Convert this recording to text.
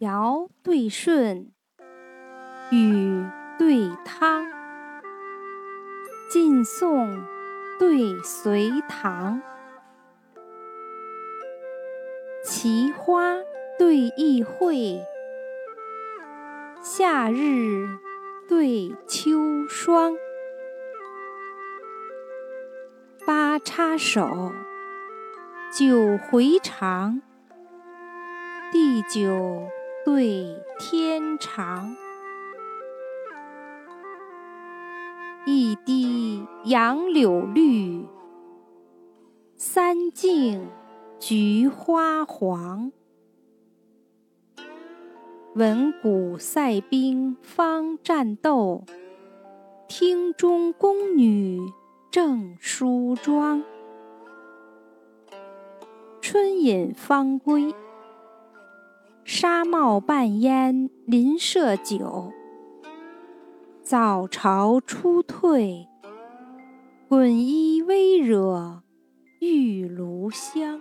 尧对舜，禹对汤，晋宋对隋唐，奇花对异卉，夏日对秋霜，八叉手，九回肠，地久。对天长，一滴杨柳绿，三径菊花黄。闻鼓塞兵方战斗，厅中宫女正梳妆。春饮方归。纱帽半烟邻舍酒，早朝初退，滚衣微惹玉炉香。